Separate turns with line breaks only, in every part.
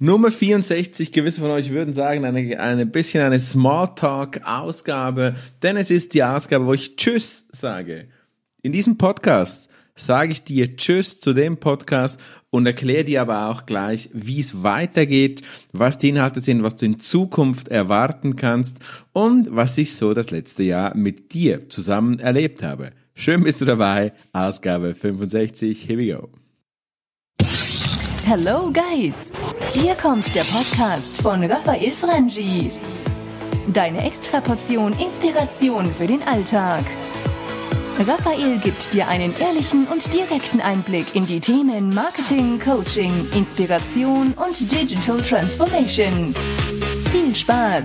Nummer 64, gewisse von euch würden sagen, eine, eine bisschen eine Smalltalk-Ausgabe, denn es ist die Ausgabe, wo ich Tschüss sage. In diesem Podcast sage ich dir Tschüss zu dem Podcast und erkläre dir aber auch gleich, wie es weitergeht, was die Inhalte sind, was du in Zukunft erwarten kannst und was ich so das letzte Jahr mit dir zusammen erlebt habe. Schön bist du dabei, Ausgabe 65, here we go.
Hello Guys, hier kommt der Podcast von Raphael Frangi. Deine Extraportion Inspiration für den Alltag. Raphael gibt dir einen ehrlichen und direkten Einblick in die Themen Marketing, Coaching, Inspiration und Digital Transformation. Viel Spaß!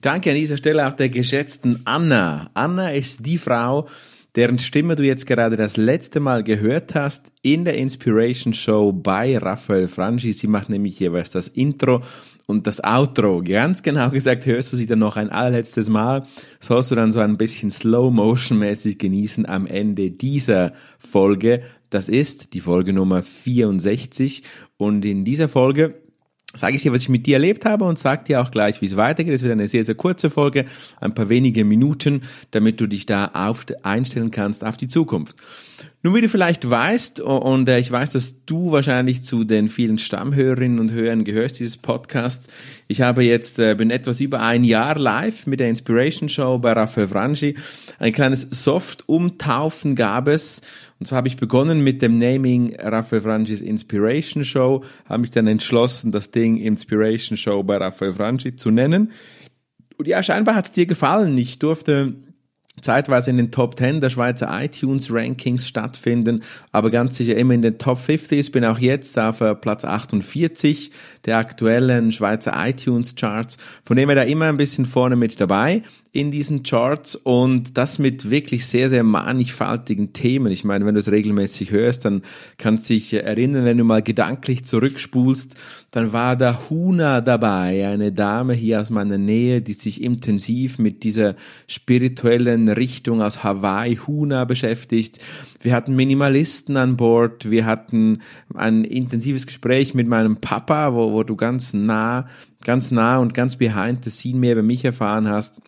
Danke an dieser Stelle auch der geschätzten Anna. Anna ist die Frau, deren Stimme du jetzt gerade das letzte Mal gehört hast in der Inspiration Show bei Raphael Franchi. Sie macht nämlich jeweils das Intro und das Outro. Ganz genau gesagt hörst du sie dann noch ein allerletztes Mal. Sollst du dann so ein bisschen Slow-Motion-mäßig genießen am Ende dieser Folge. Das ist die Folge Nummer 64 und in dieser Folge sage ich dir, was ich mit dir erlebt habe und sag dir auch gleich, wie es weitergeht. Es wird eine sehr, sehr kurze Folge, ein paar wenige Minuten, damit du dich da auf, einstellen kannst auf die Zukunft. Nun, wie du vielleicht weißt, und äh, ich weiß, dass du wahrscheinlich zu den vielen Stammhörerinnen und Hörern gehörst dieses Podcasts. Ich habe jetzt, äh, bin etwas über ein Jahr live mit der Inspiration Show bei Raphael Franchi. Ein kleines Soft-Umtaufen gab es. Und zwar habe ich begonnen mit dem Naming Raphael Franchis Inspiration Show, habe mich dann entschlossen, das Ding Inspiration Show bei Raphael Franchi zu nennen. Und ja, scheinbar hat es dir gefallen. Ich durfte zeitweise in den Top 10 der Schweizer iTunes Rankings stattfinden, aber ganz sicher immer in den Top 50s. Bin auch jetzt auf äh, Platz 48 der aktuellen Schweizer iTunes Charts. Von dem her da immer ein bisschen vorne mit dabei in diesen Charts und das mit wirklich sehr, sehr mannigfaltigen Themen. Ich meine, wenn du es regelmäßig hörst, dann kannst du dich erinnern, wenn du mal gedanklich zurückspulst, dann war da Huna dabei, eine Dame hier aus meiner Nähe, die sich intensiv mit dieser spirituellen Richtung aus Hawaii, Huna, beschäftigt. Wir hatten Minimalisten an Bord, wir hatten ein intensives Gespräch mit meinem Papa, wo, wo du ganz nah, ganz nah und ganz behind the scene mehr über mich erfahren hast.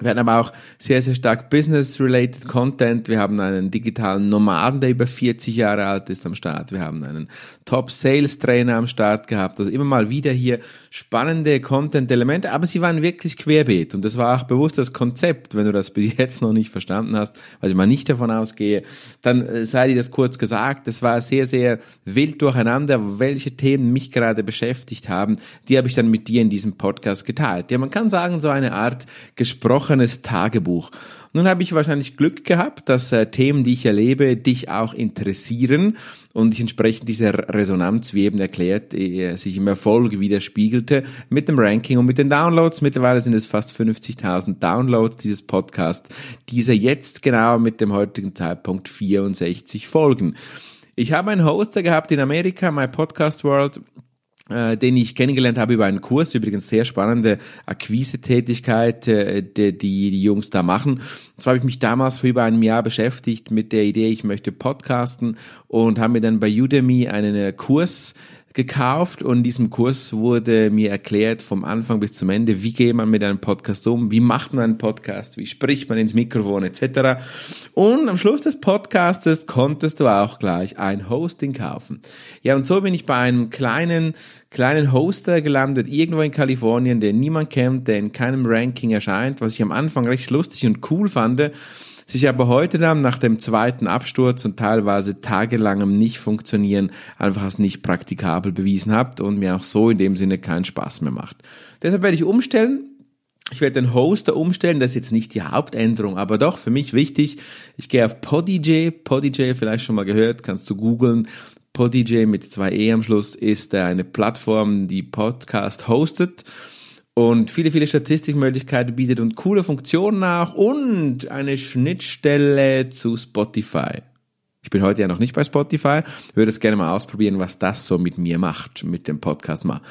Wir hatten aber auch sehr, sehr stark Business-related Content. Wir haben einen digitalen Nomaden, der über 40 Jahre alt ist am Start. Wir haben einen Top-Sales-Trainer am Start gehabt. Also immer mal wieder hier spannende Content-Elemente, aber sie waren wirklich querbeet. Und das war auch bewusst das Konzept. Wenn du das bis jetzt noch nicht verstanden hast, weil ich mal nicht davon ausgehe, dann äh, sei dir das kurz gesagt. Es war sehr, sehr wild durcheinander, welche Themen mich gerade beschäftigt haben. Die habe ich dann mit dir in diesem Podcast geteilt. Ja, man kann sagen, so eine Art gesprochen gesprochenes Tagebuch. Nun habe ich wahrscheinlich Glück gehabt, dass äh, Themen, die ich erlebe, dich auch interessieren und ich entsprechend diese Resonanz, wie eben erklärt, äh, sich im Erfolg widerspiegelte mit dem Ranking und mit den Downloads. Mittlerweile sind es fast 50.000 Downloads dieses Podcast. Dieser jetzt genau mit dem heutigen Zeitpunkt 64 Folgen. Ich habe einen Hoster gehabt in Amerika, My Podcast World, äh, den ich kennengelernt habe über einen Kurs, übrigens sehr spannende Akquise-Tätigkeit, äh, die, die die Jungs da machen. Und zwar habe ich mich damals vor über einem Jahr beschäftigt mit der Idee, ich möchte podcasten und habe mir dann bei Udemy einen äh, Kurs gekauft und in diesem Kurs wurde mir erklärt vom Anfang bis zum Ende, wie geht man mit einem Podcast um, wie macht man einen Podcast, wie spricht man ins Mikrofon etc. Und am Schluss des Podcastes konntest du auch gleich ein Hosting kaufen. Ja, und so bin ich bei einem kleinen, kleinen Hoster gelandet, irgendwo in Kalifornien, den niemand kennt, der in keinem Ranking erscheint, was ich am Anfang recht lustig und cool fand sich aber heute dann nach dem zweiten Absturz und teilweise tagelangem Nicht-Funktionieren einfach als nicht praktikabel bewiesen habt und mir auch so in dem Sinne keinen Spaß mehr macht. Deshalb werde ich umstellen. Ich werde den Hoster umstellen, das ist jetzt nicht die Hauptänderung, aber doch für mich wichtig. Ich gehe auf Podij, Podij vielleicht schon mal gehört, kannst du googeln. Podij mit zwei E am Schluss ist eine Plattform, die Podcast hostet und viele, viele Statistikmöglichkeiten bietet und coole Funktionen auch und eine Schnittstelle zu Spotify. Ich bin heute ja noch nicht bei Spotify, würde es gerne mal ausprobieren, was das so mit mir macht, mit dem Podcast mal.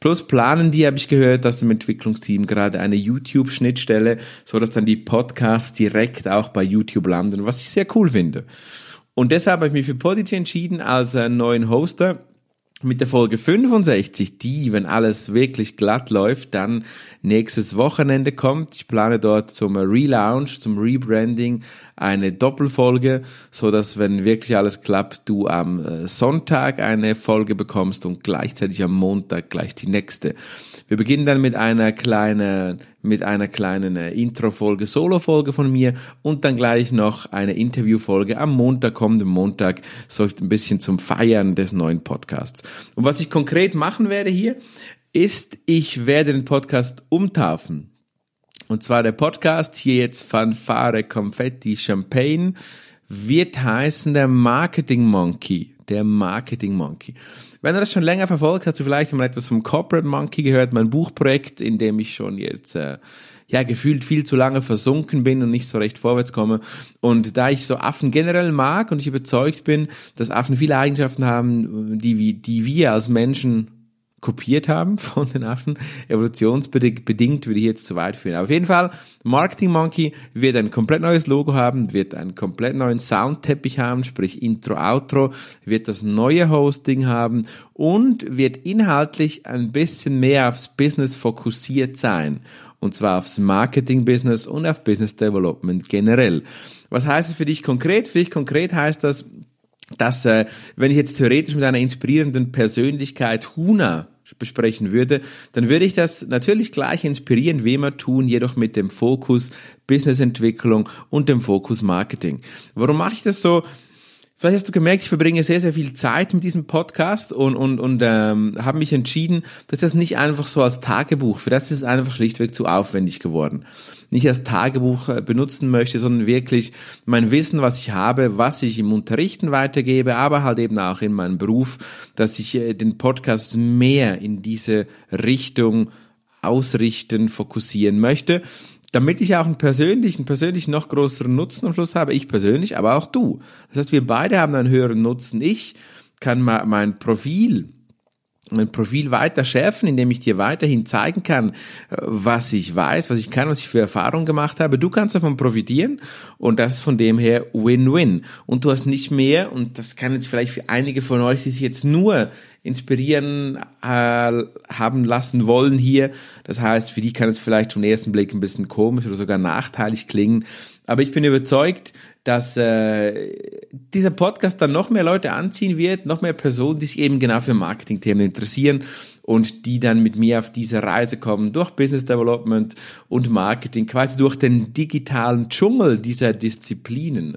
Plus planen die, habe ich gehört, aus dem Entwicklungsteam gerade eine YouTube-Schnittstelle, so dass dann die Podcasts direkt auch bei YouTube landen, was ich sehr cool finde. Und deshalb habe ich mich für Podigy entschieden als äh, neuen Hoster mit der Folge 65, die, wenn alles wirklich glatt läuft, dann nächstes Wochenende kommt. Ich plane dort zum Relaunch, zum Rebranding eine Doppelfolge, so dass wenn wirklich alles klappt, du am äh, Sonntag eine Folge bekommst und gleichzeitig am Montag gleich die nächste. Wir beginnen dann mit einer kleinen, mit einer kleinen äh, Intro-Folge, Solo-Folge von mir und dann gleich noch eine Interview-Folge am Montag, kommenden Montag, so ein bisschen zum Feiern des neuen Podcasts. Und was ich konkret machen werde hier, ist, ich werde den Podcast umtaufen. Und zwar der Podcast hier jetzt Fanfare Confetti Champagne wird heißen der Marketing Monkey. Der Marketing Monkey. Wenn du das schon länger verfolgt, hast du vielleicht mal etwas vom Corporate Monkey gehört, mein Buchprojekt, in dem ich schon jetzt äh, ja gefühlt viel zu lange versunken bin und nicht so recht vorwärts komme. Und da ich so Affen generell mag und ich überzeugt bin, dass Affen viele Eigenschaften haben, die, die wir als Menschen kopiert haben von den Affen. Evolutionsbedingt würde ich jetzt zu weit führen. Aber auf jeden Fall, Marketing Monkey wird ein komplett neues Logo haben, wird einen komplett neuen Soundteppich haben, sprich Intro, Outro, wird das neue Hosting haben und wird inhaltlich ein bisschen mehr aufs Business fokussiert sein. Und zwar aufs Marketing-Business und auf Business Development generell. Was heißt es für dich konkret? Für dich konkret heißt das, dass äh, wenn ich jetzt theoretisch mit einer inspirierenden Persönlichkeit Huna besprechen würde, dann würde ich das natürlich gleich inspirieren, wie immer tun, jedoch mit dem Fokus Businessentwicklung und dem Fokus Marketing. Warum mache ich das so? Vielleicht hast du gemerkt, ich verbringe sehr, sehr viel Zeit mit diesem Podcast und, und, und ähm, habe mich entschieden, dass das nicht einfach so als Tagebuch, für das ist es einfach schlichtweg zu aufwendig geworden. Nicht als Tagebuch äh, benutzen möchte, sondern wirklich mein Wissen, was ich habe, was ich im Unterrichten weitergebe, aber halt eben auch in meinem Beruf, dass ich äh, den Podcast mehr in diese Richtung ausrichten, fokussieren möchte damit ich auch einen persönlichen, persönlich noch größeren Nutzen am Schluss habe, ich persönlich, aber auch du. Das heißt, wir beide haben einen höheren Nutzen. Ich kann mein Profil mein Profil weiter schärfen, indem ich dir weiterhin zeigen kann, äh, was ich weiß, was ich kann, was ich für Erfahrungen gemacht habe. Du kannst davon profitieren und das ist von dem her Win-Win. Und du hast nicht mehr, und das kann jetzt vielleicht für einige von euch, die sich jetzt nur inspirieren äh, haben lassen wollen hier, das heißt, für die kann es vielleicht vom ersten Blick ein bisschen komisch oder sogar nachteilig klingen, aber ich bin überzeugt, dass äh, dieser Podcast dann noch mehr Leute anziehen wird, noch mehr Personen, die sich eben genau für Marketingthemen interessieren und die dann mit mir auf diese Reise kommen, durch Business Development und Marketing, quasi durch den digitalen Dschungel dieser Disziplinen.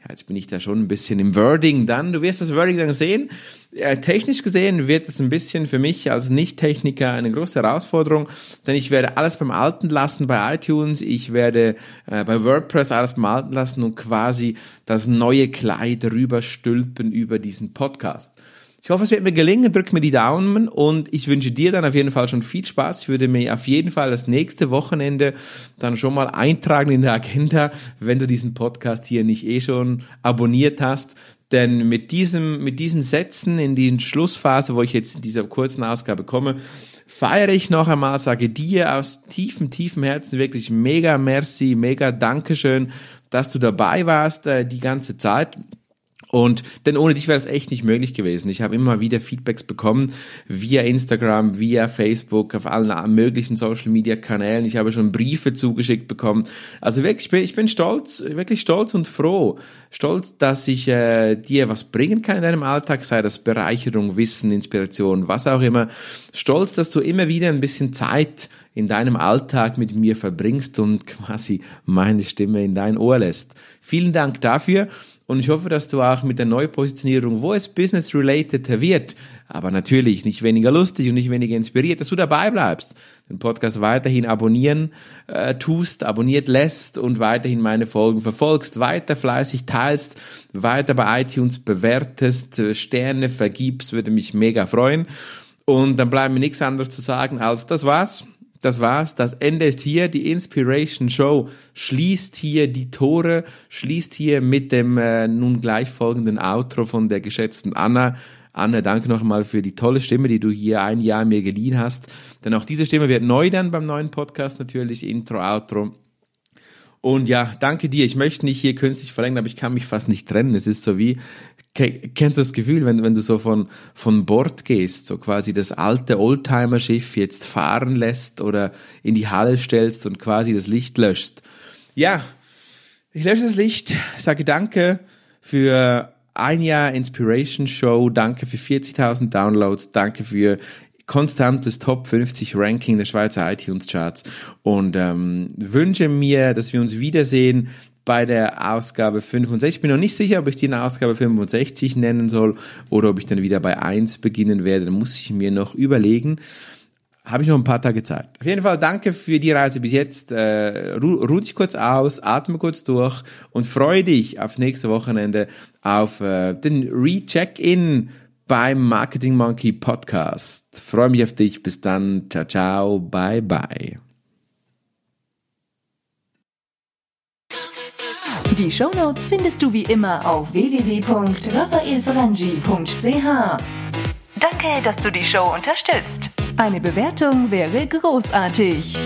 Ja, jetzt bin ich da schon ein bisschen im Wording dann. Du wirst das Wording dann sehen. Äh, technisch gesehen wird es ein bisschen für mich als Nicht-Techniker eine große Herausforderung, denn ich werde alles beim Alten lassen bei iTunes. Ich werde äh, bei WordPress alles beim Alten lassen und quasi das neue Kleid rüber stülpen über diesen Podcast. Ich hoffe, es wird mir gelingen. Drück mir die Daumen und ich wünsche dir dann auf jeden Fall schon viel Spaß. Ich würde mir auf jeden Fall das nächste Wochenende dann schon mal eintragen in der Agenda, wenn du diesen Podcast hier nicht eh schon abonniert hast. Denn mit diesem, mit diesen Sätzen in diesen Schlussphase, wo ich jetzt in dieser kurzen Ausgabe komme, feiere ich noch einmal, sage dir aus tiefem, tiefem Herzen wirklich mega merci, mega Dankeschön, dass du dabei warst äh, die ganze Zeit. Und denn ohne dich wäre es echt nicht möglich gewesen. Ich habe immer wieder Feedbacks bekommen via Instagram, via Facebook, auf allen möglichen Social Media Kanälen. Ich habe schon Briefe zugeschickt bekommen. Also wirklich, ich bin, ich bin stolz, wirklich stolz und froh. Stolz, dass ich äh, dir was bringen kann in deinem Alltag, sei das Bereicherung, Wissen, Inspiration, was auch immer. Stolz, dass du immer wieder ein bisschen Zeit in deinem Alltag mit mir verbringst und quasi meine Stimme in dein Ohr lässt. Vielen Dank dafür. Und ich hoffe, dass du auch mit der Neupositionierung, wo es business-related wird, aber natürlich nicht weniger lustig und nicht weniger inspiriert, dass du dabei bleibst, den Podcast weiterhin abonnieren äh, tust, abonniert lässt und weiterhin meine Folgen verfolgst, weiter fleißig teilst, weiter bei iTunes bewertest, äh, Sterne vergibst, würde mich mega freuen. Und dann bleibt mir nichts anderes zu sagen als das war's das war's. Das Ende ist hier. Die Inspiration Show schließt hier die Tore, schließt hier mit dem äh, nun gleich folgenden Outro von der geschätzten Anna. Anna, danke nochmal für die tolle Stimme, die du hier ein Jahr mir geliehen hast. Denn auch diese Stimme wird neu dann beim neuen Podcast natürlich, Intro, Outro. Und ja, danke dir. Ich möchte nicht hier künstlich verlängern, aber ich kann mich fast nicht trennen. Es ist so wie, kennst du das Gefühl, wenn, wenn du so von, von Bord gehst, so quasi das alte Oldtimer-Schiff jetzt fahren lässt oder in die Halle stellst und quasi das Licht löscht. Ja, ich lösche das Licht, sage danke für ein Jahr Inspiration Show, danke für 40.000 Downloads, danke für konstantes Top 50 Ranking der Schweizer iTunes Charts und ähm, wünsche mir, dass wir uns wiedersehen bei der Ausgabe 65. Ich bin noch nicht sicher, ob ich die in Ausgabe 65 nennen soll oder ob ich dann wieder bei 1 beginnen werde. Da muss ich mir noch überlegen. Habe ich noch ein paar Tage Zeit. Auf jeden Fall danke für die Reise bis jetzt. Äh, ruh, ruh dich kurz aus, atme kurz durch und freue dich aufs nächste Wochenende auf äh, den Recheck-In beim Marketing Monkey Podcast. Freue mich auf dich. Bis dann. Ciao, ciao. Bye, bye.
Die Shownotes findest du wie immer auf www.raphaelfrangi.ch. Danke, dass du die Show unterstützt. Eine Bewertung wäre großartig.